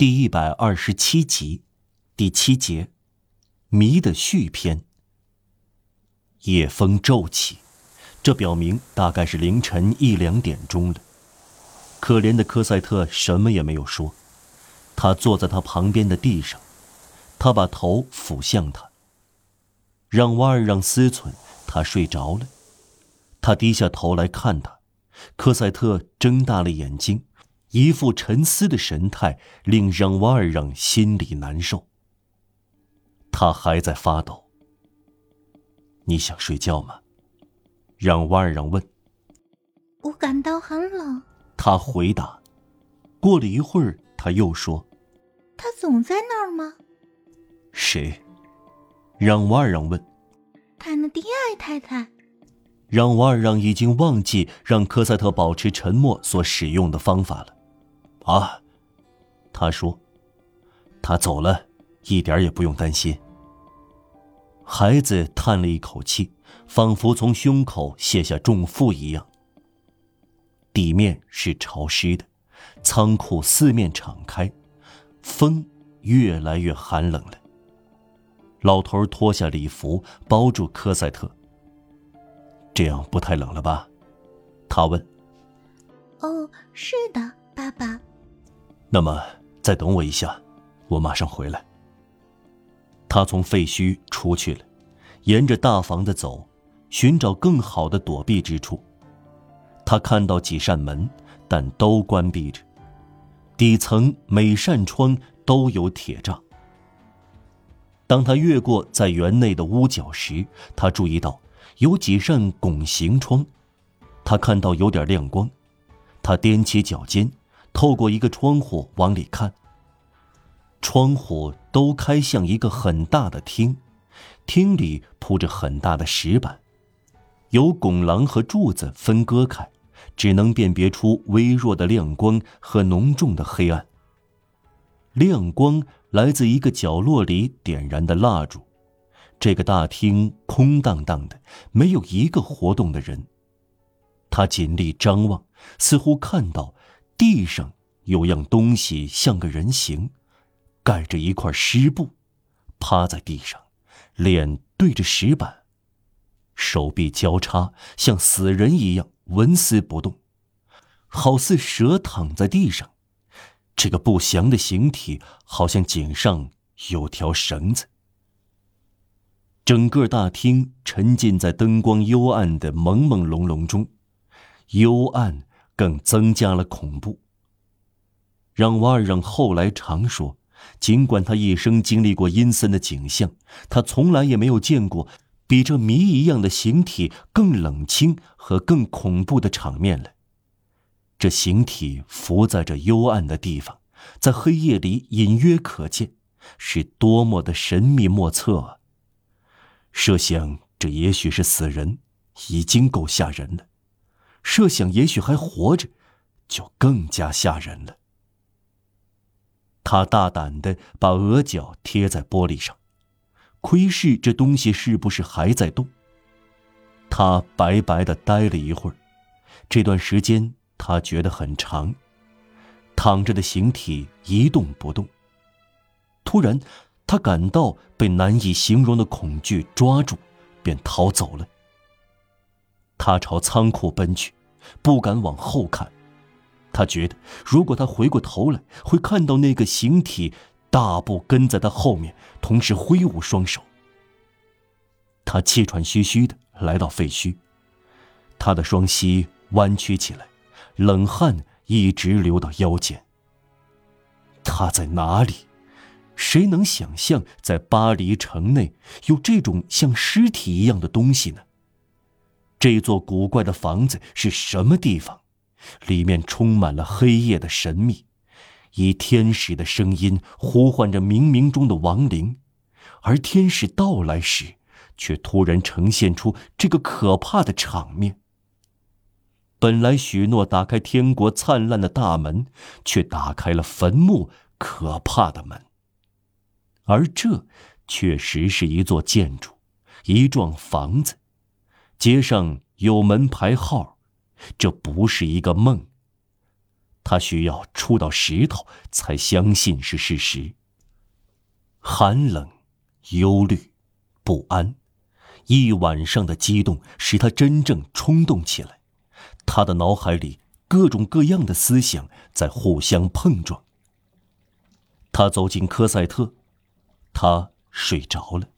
第一百二十七集，第七节，谜的续篇。夜风骤起，这表明大概是凌晨一两点钟了。可怜的科赛特什么也没有说，他坐在他旁边的地上，他把头俯向他，让瓦尔让思忖他睡着了。他低下头来看他，科赛特睁大了眼睛。一副沉思的神态，令让瓦尔让心里难受。他还在发抖。你想睡觉吗？让瓦尔让问。我感到很冷。他回答。过了一会儿，他又说：“他总在那儿吗？”谁？让瓦尔让问。泰纳迪埃太太。让瓦尔让已经忘记让科赛特保持沉默所使用的方法了。啊，他说：“他走了，一点也不用担心。”孩子叹了一口气，仿佛从胸口卸下重负一样。地面是潮湿的，仓库四面敞开，风越来越寒冷了。老头脱下礼服包住科赛特。这样不太冷了吧？他问。“哦，是的，爸爸。”那么，再等我一下，我马上回来。他从废墟出去了，沿着大房子走，寻找更好的躲避之处。他看到几扇门，但都关闭着，底层每扇窗都有铁栅。当他越过在园内的屋角时，他注意到有几扇拱形窗，他看到有点亮光，他踮起脚尖。透过一个窗户往里看。窗户都开向一个很大的厅，厅里铺着很大的石板，由拱廊和柱子分割开，只能辨别出微弱的亮光和浓重的黑暗。亮光来自一个角落里点燃的蜡烛。这个大厅空荡荡的，没有一个活动的人。他尽力张望，似乎看到。地上有样东西，像个人形，盖着一块湿布，趴在地上，脸对着石板，手臂交叉，像死人一样纹丝不动，好似蛇躺在地上。这个不祥的形体好像颈上有条绳子。整个大厅沉浸在灯光幽暗的朦朦胧胧中，幽暗。更增加了恐怖。让瓦尔让后来常说，尽管他一生经历过阴森的景象，他从来也没有见过比这谜一样的形体更冷清和更恐怖的场面了。这形体浮在这幽暗的地方，在黑夜里隐约可见，是多么的神秘莫测啊！设想这也许是死人，已经够吓人了。设想也许还活着，就更加吓人了。他大胆的把额角贴在玻璃上，窥视这东西是不是还在动。他白白的呆了一会儿，这段时间他觉得很长。躺着的形体一动不动。突然，他感到被难以形容的恐惧抓住，便逃走了。他朝仓库奔去，不敢往后看。他觉得，如果他回过头来，会看到那个形体大步跟在他后面，同时挥舞双手。他气喘吁吁的来到废墟，他的双膝弯曲起来，冷汗一直流到腰间。他在哪里？谁能想象，在巴黎城内有这种像尸体一样的东西呢？这座古怪的房子是什么地方？里面充满了黑夜的神秘，以天使的声音呼唤着冥冥中的亡灵，而天使到来时，却突然呈现出这个可怕的场面。本来许诺打开天国灿烂的大门，却打开了坟墓可怕的门。而这确实是一座建筑，一幢房子。街上有门牌号，这不是一个梦。他需要触到石头才相信是事实。寒冷、忧虑、不安，一晚上的激动使他真正冲动起来。他的脑海里各种各样的思想在互相碰撞。他走进科赛特，他睡着了。